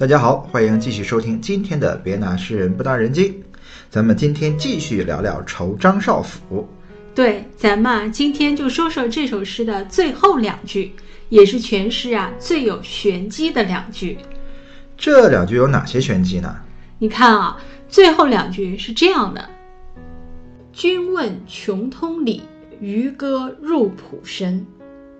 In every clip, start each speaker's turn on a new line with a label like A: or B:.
A: 大家好，欢迎继续收听今天的《别拿诗人不当人精》，咱们今天继续聊聊仇张少府。
B: 对，咱们啊，今天就说说这首诗的最后两句，也是全诗啊最有玄机的两句。
A: 这两句有哪些玄机呢？
B: 你看啊，最后两句是这样的：“君问穷通理，渔歌入浦深。”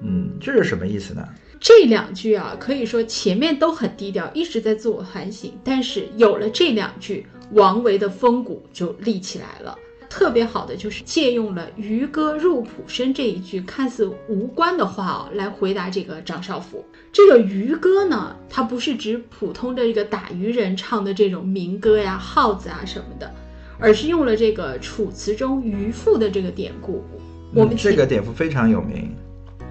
A: 嗯，这是什么意思呢？
B: 这两句啊，可以说前面都很低调，一直在自我反省。但是有了这两句，王维的风骨就立起来了。特别好的就是借用了“渔歌入浦深”这一句看似无关的话哦，来回答这个张少府。这个渔歌呢，它不是指普通的这个打渔人唱的这种民歌呀、号子啊什么的，而是用了这个楚辞中渔父的这个典故。我们
A: 这个典故非常有名。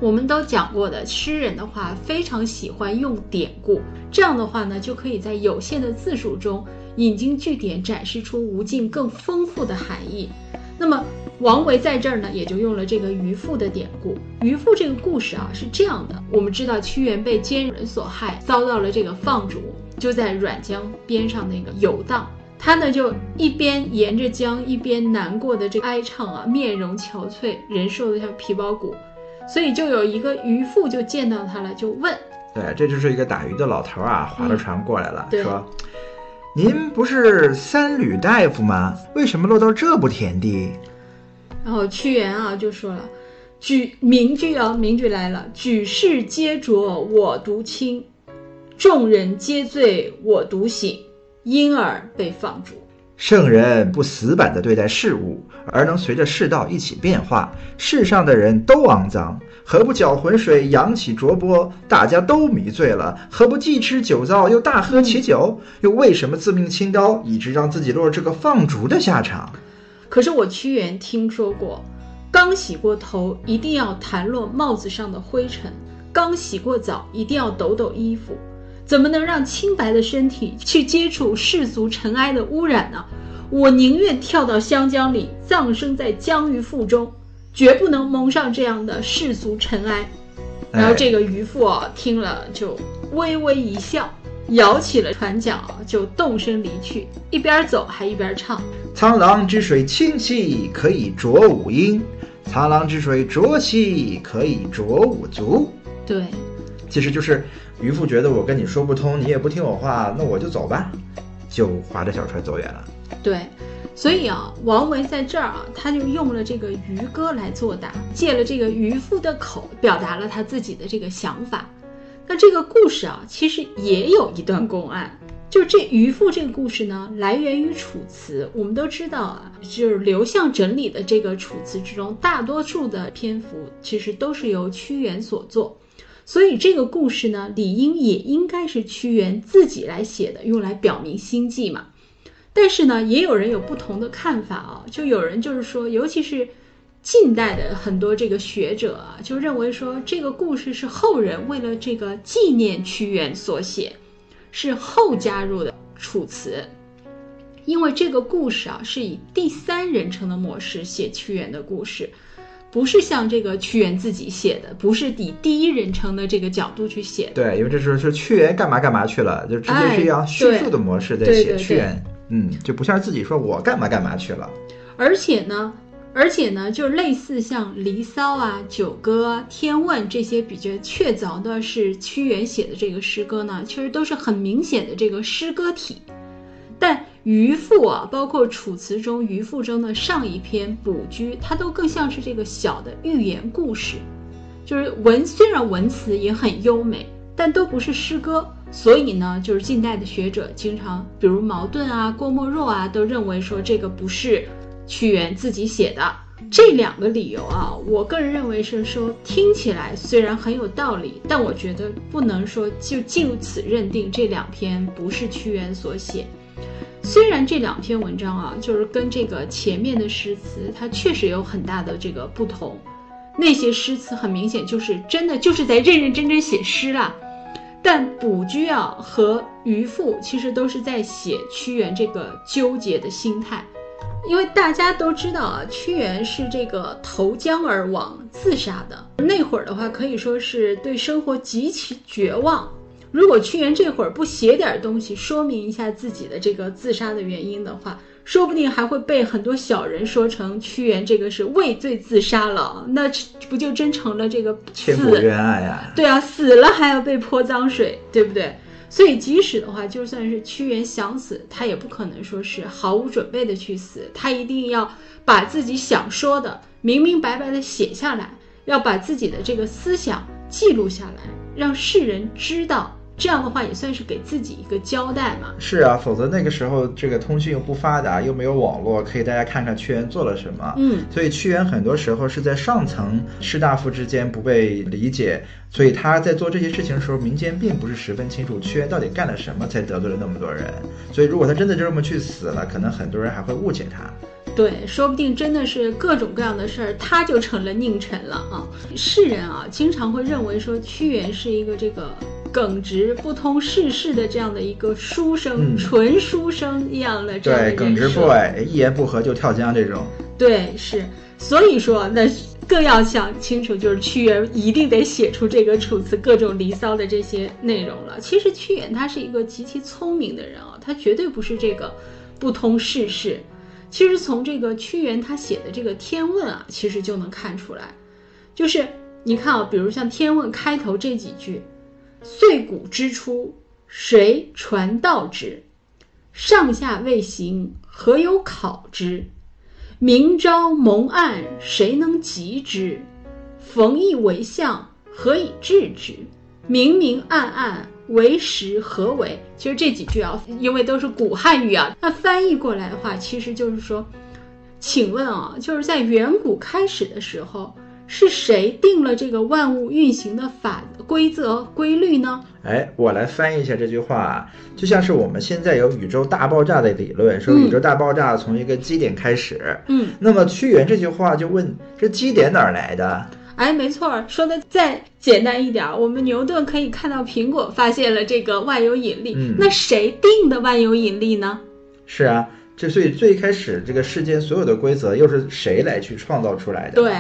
B: 我们都讲过的，诗人的话非常喜欢用典故，这样的话呢，就可以在有限的字数中引经据典，展示出无尽更丰富的含义。那么王维在这儿呢，也就用了这个渔父的典故。渔父这个故事啊是这样的：我们知道屈原被奸人所害，遭到了这个放逐，就在沅江边上那个游荡。他呢就一边沿着江，一边难过的这哀唱啊，面容憔悴，人瘦得像皮包骨。所以就有一个渔夫就见到他了，就问：“
A: 对，这就是一个打鱼的老头啊，划着船过来了，说：‘您不是三闾大夫吗？为什么落到这步田地？’
B: 然后屈原啊就说了：‘举名句啊，名句来了，举世皆浊我独清，众人皆醉我独醒，因而被放逐。’
A: 圣人不死板地对待事物，而能随着世道一起变化。世上的人都肮脏，何不搅浑水，扬起浊波？大家都迷醉了，何不既吃酒糟，又大喝其酒？又为什么自命清高，以致让自己落入这个放逐的下场？
B: 可是我屈原听说过，刚洗过头，一定要弹落帽子上的灰尘；刚洗过澡，一定要抖抖衣服。怎么能让清白的身体去接触世俗尘埃的污染呢？我宁愿跳到湘江里，葬身在江鱼腹中，绝不能蒙上这样的世俗尘埃。然后这个渔夫啊，听了就微微一笑，摇起了船桨，就动身离去，一边走还一边唱：“
A: 沧浪之水清兮，可以濯吾缨；沧浪之水浊兮，可以濯吾足。”
B: 对。
A: 其实就是渔夫觉得我跟你说不通，你也不听我话，那我就走吧，就划着小船走远了。
B: 对，所以啊，王维在这儿啊，他就用了这个渔歌来作答，借了这个渔夫的口，表达了他自己的这个想法。那这个故事啊，其实也有一段公案，就这渔父这个故事呢，来源于《楚辞》。我们都知道啊，就是刘向整理的这个《楚辞》之中，大多数的篇幅其实都是由屈原所作。所以这个故事呢，理应也应该是屈原自己来写的，用来表明心迹嘛。但是呢，也有人有不同的看法啊。就有人就是说，尤其是近代的很多这个学者啊，就认为说这个故事是后人为了这个纪念屈原所写，是后加入的楚辞。因为这个故事啊，是以第三人称的模式写屈原的故事。不是像这个屈原自己写的，不是以第一人称的这个角度去写的。
A: 对，因为这是是屈原干嘛干嘛去了，就直接是一样叙述的模式在写屈原。嗯，就不像自己说我干嘛干嘛去了。
B: 而且呢，而且呢，就类似像《离骚》啊、《九歌》《天问》这些比较确凿的是屈原写的这个诗歌呢，其实都是很明显的这个诗歌体，但。渔父啊，包括《楚辞》中渔父中的上一篇《卜居》，它都更像是这个小的寓言故事，就是文虽然文词也很优美，但都不是诗歌。所以呢，就是近代的学者经常，比如茅盾啊、郭沫若啊，都认为说这个不是屈原自己写的。这两个理由啊，我个人认为是说，听起来虽然很有道理，但我觉得不能说就就此认定这两篇不是屈原所写。虽然这两篇文章啊，就是跟这个前面的诗词，它确实有很大的这个不同。那些诗词很明显就是真的就是在认认真真写诗啦。但卜居啊和渔父其实都是在写屈原这个纠结的心态。因为大家都知道啊，屈原是这个投江而亡，自杀的。那会儿的话，可以说是对生活极其绝望。如果屈原这会儿不写点东西，说明一下自己的这个自杀的原因的话，说不定还会被很多小人说成屈原这个是畏罪自杀了，那不就真成了这个
A: 千古冤案呀？
B: 对啊，死了还要被泼脏水，对不对？所以即使的话，就算是屈原想死，他也不可能说是毫无准备的去死，他一定要把自己想说的明明白白的写下来，要把自己的这个思想记录下来，让世人知道。这样的话也算是给自己一个交代嘛。
A: 是啊，否则那个时候这个通讯又不发达，又没有网络，可以大家看看屈原做了什么。
B: 嗯，
A: 所以屈原很多时候是在上层士大夫之间不被理解，所以他在做这些事情的时候，民间并不是十分清楚屈原到底干了什么才得罪了那么多人。所以如果他真的就这么去死了，可能很多人还会误解他。
B: 对，说不定真的是各种各样的事儿，他就成了佞臣了啊！世人啊，经常会认为说屈原是一个这个耿直不通世事的这样的一个书生，纯书生一样的这样的
A: 对，耿直 boy，一言不合就跳江这种。
B: 对，是，所以说那更要想清楚，就是屈原一定得写出这个《楚辞》各种《离骚》的这些内容了。其实屈原他是一个极其聪明的人啊，他绝对不是这个不通世事。其实从这个屈原他写的这个《天问》啊，其实就能看出来，就是你看啊，比如像《天问》开头这几句：“岁古之初，谁传道之？上下未行，何有考之？明朝蒙暗，谁能及之？逢义为相，何以治之？明明暗暗。”为时何为？其实这几句啊，因为都是古汉语啊，那翻译过来的话，其实就是说，请问啊，就是在远古开始的时候，是谁定了这个万物运行的法规则规律呢？
A: 哎，我来翻译一下这句话，就像是我们现在有宇宙大爆炸的理论，说宇宙大爆炸从一个基点开始，
B: 嗯，
A: 那么屈原这句话就问，这基点哪儿来的？
B: 哎，没错，说的再简单一点，我们牛顿可以看到苹果发现了这个万有引力，那谁定的万有引力呢？
A: 是啊，这所以最开始这个世间所有的规则又是谁来去创造出来的？
B: 对，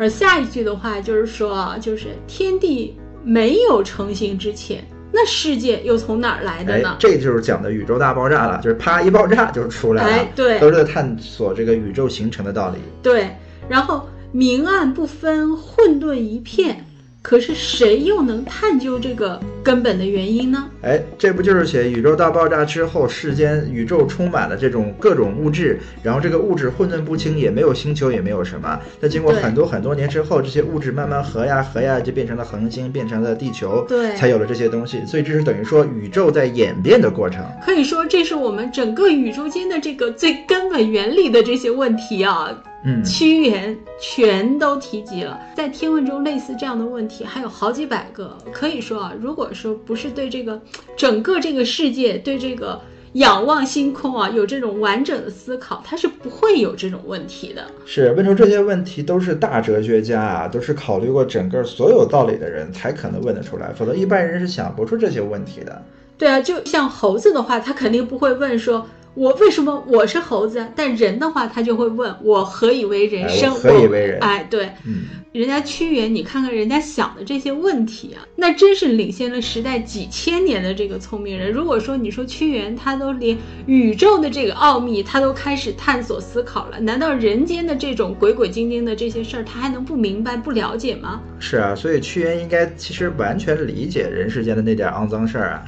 B: 而下一句的话就是说，就是天地没有成型之前，那世界又从哪儿来的呢？
A: 这就是讲的宇宙大爆炸了，就是啪一爆炸就出来了。
B: 哎，对，
A: 都是在探索这个宇宙形成的道理。
B: 对，然后。明暗不分，混沌一片。可是谁又能探究这个根本的原因呢？
A: 哎，这不就是写宇宙大爆炸之后，世间宇宙充满了这种各种物质，然后这个物质混沌不清，也没有星球，也没有什么。那经过很多很多年之后，这些物质慢慢合呀合呀，就变成了恒星，变成了地球，
B: 对，
A: 才有了这些东西。所以这是等于说宇宙在演变的过程。
B: 可以说，这是我们整个宇宙间的这个最根本原理的这些问题啊。
A: 嗯，
B: 屈原全都提及了，在《天问》中类似这样的问题还有好几百个。可以说啊，如果说不是对这个整个这个世界，对这个仰望星空啊，有这种完整的思考，他是不会有这种问题的。
A: 是问出这些问题都是大哲学家啊，都是考虑过整个所有道理的人才可能问得出来，否则一般人是想不出这些问题的。
B: 对啊，就像猴子的话，他肯定不会问说。我为什么我是猴子？但人的话，他就会问我何以为人生？
A: 何以为人？
B: 哎，对，
A: 嗯，
B: 人家屈原，你看看人家想的这些问题啊，那真是领先了时代几千年的这个聪明人。如果说你说屈原，他都连宇宙的这个奥秘，他都开始探索思考了，难道人间的这种鬼鬼精精的这些事儿，他还能不明白不了解吗？
A: 是啊，所以屈原应该其实完全理解人世间的那点肮脏事儿啊，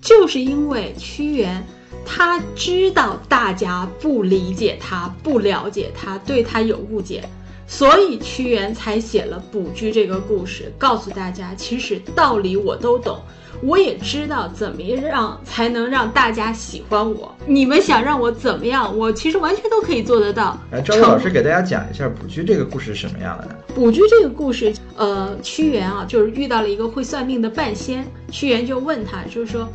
B: 就是因为屈原。他知道大家不理解他，不了解他，对他有误解，所以屈原才写了《卜居》这个故事，告诉大家，其实道理我都懂，我也知道怎么样才能让大家喜欢我。你们想让我怎么样，我其实完全都可以做得到。
A: 来，赵老师给大家讲一下《卜居》这个故事是什么样的呢？
B: 《卜居》这个故事，呃，屈原啊，就是遇到了一个会算命的半仙，屈原就问他，就是说。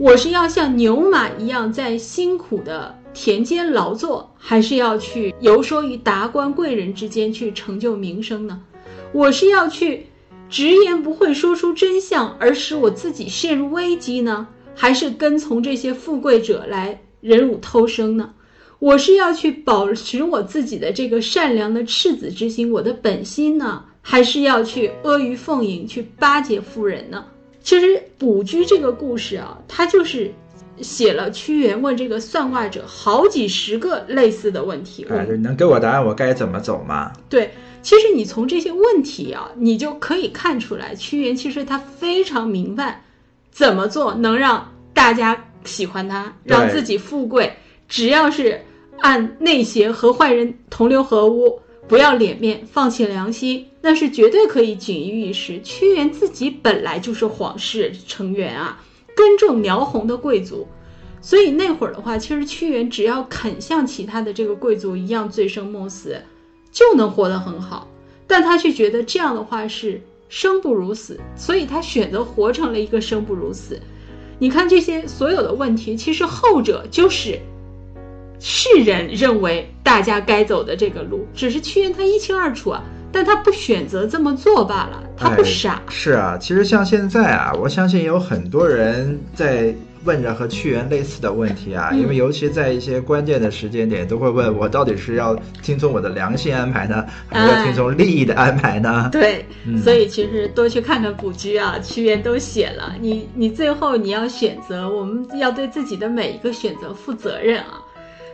B: 我是要像牛马一样在辛苦的田间劳作，还是要去游说于达官贵人之间去成就名声呢？我是要去直言不讳说出真相，而使我自己陷入危机呢，还是跟从这些富贵者来忍辱偷生呢？我是要去保持我自己的这个善良的赤子之心，我的本心呢，还是要去阿谀奉迎，去巴结富人呢？其实卜居这个故事啊，它就是写了屈原问这个算卦者好几十个类似的问题。
A: 哎，就能给我答案，我该怎么走吗？
B: 对，其实你从这些问题啊，你就可以看出来，屈原其实他非常明白怎么做能让大家喜欢他，让自己富贵。只要是按内邪和坏人同流合污，不要脸面，放弃良心，那是绝对可以锦衣玉食。屈原自己本来就是皇室成员啊，根正苗红的贵族，所以那会儿的话，其实屈原只要肯像其他的这个贵族一样醉生梦死，就能活得很好。但他却觉得这样的话是生不如死，所以他选择活成了一个生不如死。你看这些所有的问题，其实后者就是。世人认为大家该走的这个路，只是屈原他一清二楚啊，但他不选择这么做罢了。他不傻。
A: 是啊，其实像现在啊，我相信有很多人在问着和屈原类似的问题啊，因为尤其在一些关键的时间点，都会问我到底是要听从我的良心安排呢，还是要听从利益的安排呢？
B: 对，所以其实多去看看古居啊，屈原都写了。你你最后你要选择，我们要对自己的每一个选择负责任啊。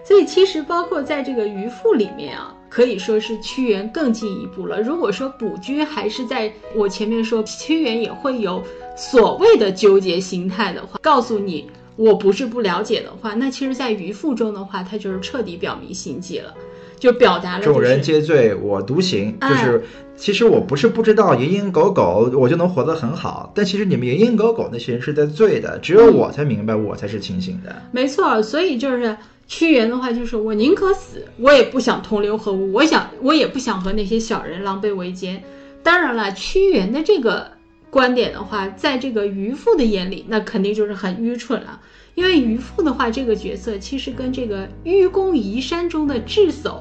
B: 所以其实包括在这个渔父里面啊，可以说是屈原更进一步了。如果说卜居还是在我前面说屈原也会有所谓的纠结心态的话，告诉你我不是不了解的话，那其实，在渔父中的话，他就是彻底表明心迹了，就表达了
A: 众人皆醉我独醒，就是其实我不是不知道蝇营狗苟我就能活得很好，但其实你们蝇营狗苟那些人是在醉的，只有我才明白我才是清醒的。
B: 没错，所以就是。屈原的话就是我宁可死，我也不想同流合污，我想我也不想和那些小人狼狈为奸。当然了，屈原的这个观点的话，在这个渔父的眼里，那肯定就是很愚蠢了。因为渔父的话，这个角色其实跟这个愚公移山中的智叟。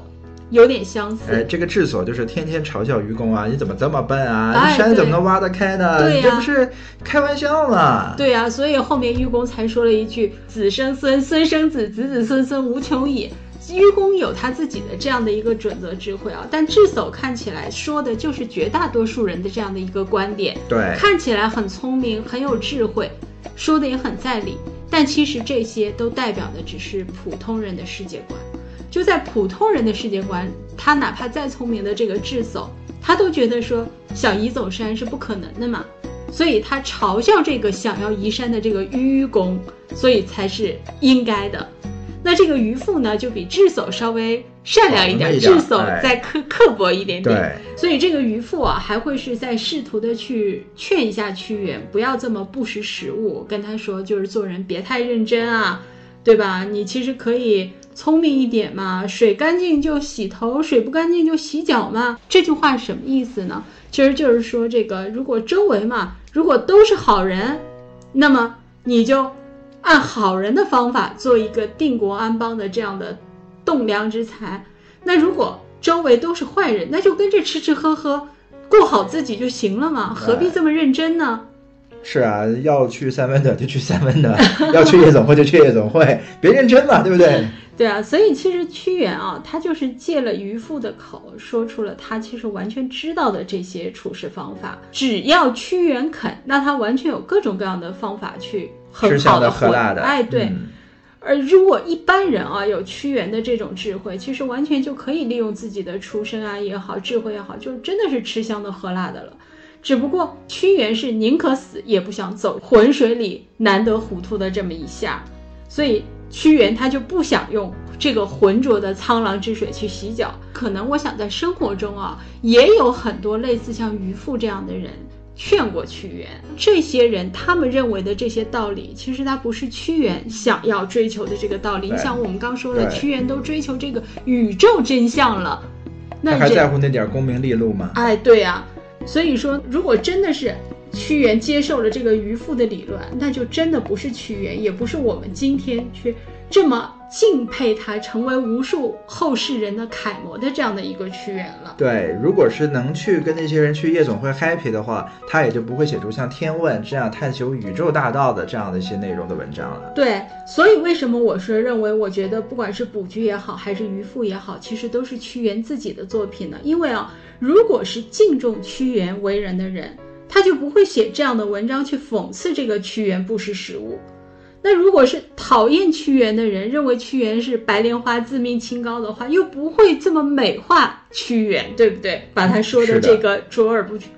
B: 有点相似。
A: 哎，这个智叟就是天天嘲笑愚公啊！你怎么这么笨啊？山怎么能挖得开呢？
B: 对呀，
A: 这不是开玩笑吗？
B: 对呀，所以后面愚公才说了一句“子生孙，孙生子，子子孙孙无穷也”。愚公有他自己的这样的一个准则智慧啊，但智叟看起来说的就是绝大多数人的这样的一个观点。
A: 对，
B: 看起来很聪明，很有智慧，说的也很在理，但其实这些都代表的只是普通人的世界观。就在普通人的世界观，他哪怕再聪明的这个智叟，他都觉得说想移走山是不可能的嘛，所以他嘲笑这个想要移山的这个愚公，所以才是应该的。那这个愚父呢，就比智叟稍微善良一点，智叟再刻刻薄一点点。所以这个渔父啊，还会是在试图的去劝一下屈原，不要这么不识时务，跟他说就是做人别太认真啊，对吧？你其实可以。聪明一点嘛，水干净就洗头，水不干净就洗脚嘛。这句话什么意思呢？其实就是说，这个如果周围嘛，如果都是好人，那么你就按好人的方法做一个定国安邦的这样的栋梁之才。那如果周围都是坏人，那就跟着吃吃喝喝，过好自己就行了嘛，何必这么认真呢？
A: 是啊，要去三温暖就去三温暖，要去夜总会就去夜总会，别认真嘛，对不对？
B: 对啊，所以其实屈原啊，他就是借了渔父的口，说出了他其实完全知道的这些处事方法。只要屈原肯，那他完全有各种各样的方法去很好的
A: 喝辣的。
B: 哎，对。而如果一般人啊有屈原的这种智慧，其实完全就可以利用自己的出身啊也好，智慧也好，就真的是吃香的喝辣的了。只不过屈原是宁可死也不想走浑水里难得糊涂的这么一下，所以。屈原他就不想用这个浑浊的沧浪之水去洗脚，可能我想在生活中啊，也有很多类似像渔父这样的人劝过屈原。这些人他们认为的这些道理，其实他不是屈原想要追求的这个道理。你想，我们刚说了，屈原都追求这个宇宙真相了，那
A: 还在乎那点功名利禄吗？
B: 哎，对呀。所以说，如果真的是。屈原接受了这个渔父的理论，那就真的不是屈原，也不是我们今天去这么敬佩他，成为无数后世人的楷模的这样的一个屈原了。
A: 对，如果是能去跟那些人去夜总会 happy 的话，他也就不会写出像《天问》这样探求宇宙大道的这样的一些内容的文章了。
B: 对，所以为什么我是认为，我觉得不管是卜居也好，还是渔父也好，其实都是屈原自己的作品呢？因为啊，如果是敬重屈原为人的人。他就不会写这样的文章去讽刺这个屈原不识时务。那如果是讨厌屈原的人，认为屈原是白莲花自命清高的话，又不会这么美化屈原，对不对？把他说的这个卓尔不群，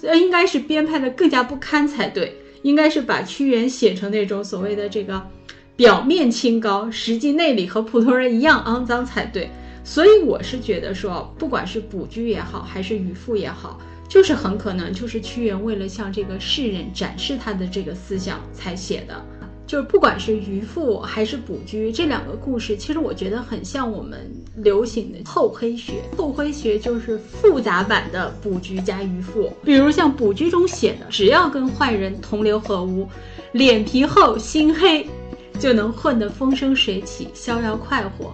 B: 呃，应该是编排的更加不堪才对，应该是把屈原写成那种所谓的这个表面清高，实际内里和普通人一样肮脏才对。所以我是觉得说，不管是卜居也好，还是渔父也好，就是很可能就是屈原为了向这个世人展示他的这个思想才写的。就是不管是渔父还是捕居这两个故事，其实我觉得很像我们流行的厚黑学。厚黑学就是复杂版的捕居加渔父。比如像捕居中写的，只要跟坏人同流合污，脸皮厚心黑，就能混得风生水起、逍遥快活；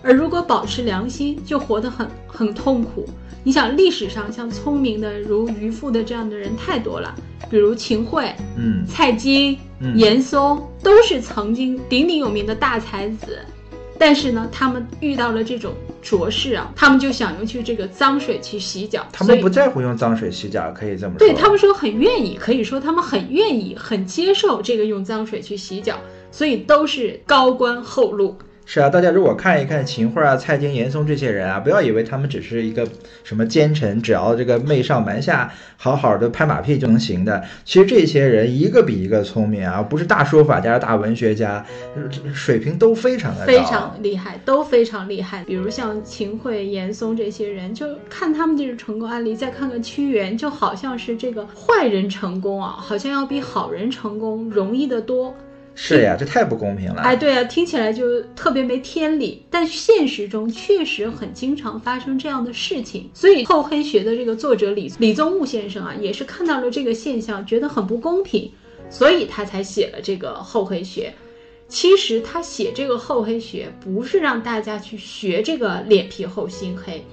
B: 而如果保持良心，就活得很很痛苦。你想，历史上像聪明的如渔父的这样的人太多了。比如秦桧、
A: 嗯，
B: 蔡京、严嵩都是曾经鼎鼎有名的大才子，但是呢，他们遇到了这种浊世啊，他们就想用去这个脏水去洗脚。
A: 他们不在乎用脏水洗脚，可以这么说。
B: 对他们说很愿意，可以说他们很愿意、很接受这个用脏水去洗脚，所以都是高官厚禄。
A: 是啊，大家如果看一看秦桧啊、蔡京、严嵩这些人啊，不要以为他们只是一个什么奸臣，只要这个媚上瞒下，好好的拍马屁就能行的。其实这些人一个比一个聪明啊，不是大书法家、大文学家，水平都非常的，
B: 非常厉害，都非常厉害。比如像秦桧、严嵩这些人，就看他们这种成功案例，再看看屈原，就好像是这个坏人成功啊，好像要比好人成功容易得多。
A: 是呀，这太不公平了。
B: 哎，对啊，听起来就特别没天理，但现实中确实很经常发生这样的事情。所以厚黑学的这个作者李李宗吾先生啊，也是看到了这个现象，觉得很不公平，所以他才写了这个厚黑学。其实他写这个厚黑学，不是让大家去学这个脸皮厚心黑，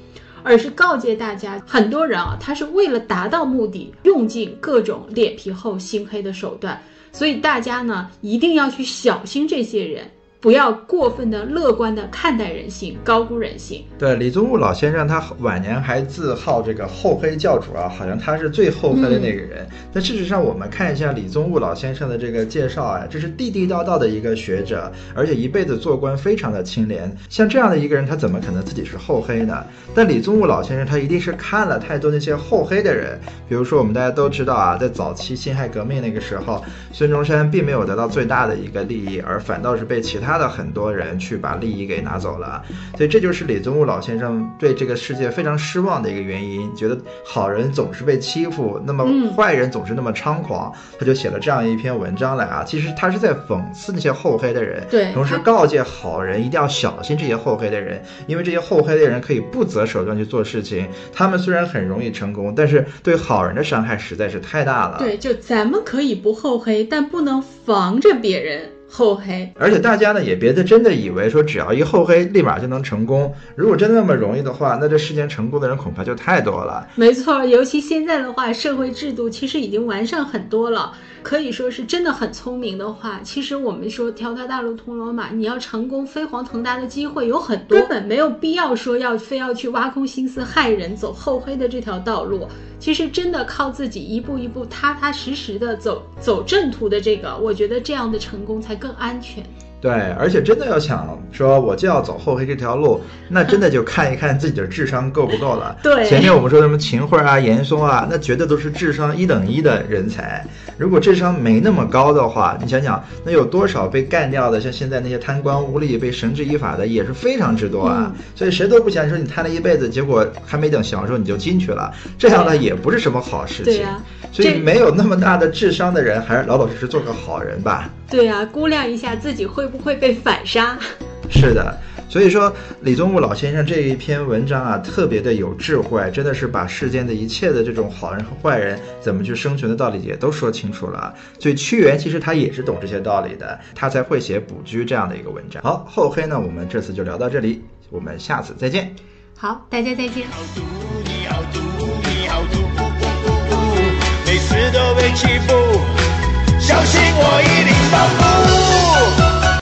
B: 而是告诫大家，很多人啊，他是为了达到目的，用尽各种脸皮厚心黑的手段。所以大家呢，一定要去小心这些人。不要过分的乐观的看待人性，高估人性。
A: 对，李宗吾老先生，他晚年还自号这个厚黑教主啊，好像他是最厚黑的那个人。但事实上，我们看一下李宗吾老先生的这个介绍啊，这是地地道道的一个学者，而且一辈子做官非常的清廉。像这样的一个人，他怎么可能自己是厚黑呢？但李宗吾老先生，他一定是看了太多那些厚黑的人。比如说，我们大家都知道啊，在早期辛亥革命那个时候，孙中山并没有得到最大的一个利益，而反倒是被其他。他的很多人去把利益给拿走了，所以这就是李宗吾老先生对这个世界非常失望的一个原因，觉得好人总是被欺负，那么坏人总是那么猖狂，他就写了这样一篇文章来啊。其实他是在讽刺那些厚黑的人，
B: 对，
A: 同时告诫好人一定要小心这些厚黑的人，因为这些厚黑的人可以不择手段去做事情，他们虽然很容易成功，但是对好人的伤害实在是太大了。
B: 对，就咱们可以不厚黑，但不能防着别人。厚黑，
A: 而且大家呢也别的真的以为说只要一厚黑立马就能成功。如果真的那么容易的话，那这世间成功的人恐怕就太多了。
B: 没错，尤其现在的话，社会制度其实已经完善很多了。可以说是真的很聪明的话，其实我们说条条大路通罗马，你要成功飞黄腾达的机会有很多，根本没有必要说要非要去挖空心思害人，走厚黑的这条道路。其实真的靠自己一步一步踏踏实实的走走正途的这个，我觉得这样的成功才更安全。
A: 对，而且真的要想说我就要走后黑这条路，那真的就 看一看自己的智商够不够了。
B: 对，
A: 前面我们说什么秦桧啊、严嵩啊，那绝对都是智商一等一的人才。如果智商没那么高的话，你想想，那有多少被干掉的？像现在那些贪官污吏被绳之以法的也是非常之多啊。所以谁都不想说你贪了一辈子，结果还没等享受你就进去了，这样呢也不是什么好事情。
B: 对呀，
A: 所以没有那么大的智商的人，还是老老实实做个好人吧。
B: 对呀，估量一下自己会不会被反杀。
A: 是的，所以说李宗吾老先生这一篇文章啊，特别的有智慧，真的是把世间的一切的这种好人和坏人怎么去生存的道理也都说清楚了。所以屈原其实他也是懂这些道理的，他才会写《卜居》这样的一个文章。好，厚黑呢，我们这次就聊到这里，我们下次再见。
B: 好，大家再见。
C: 每次都被欺负。相信我一定保护。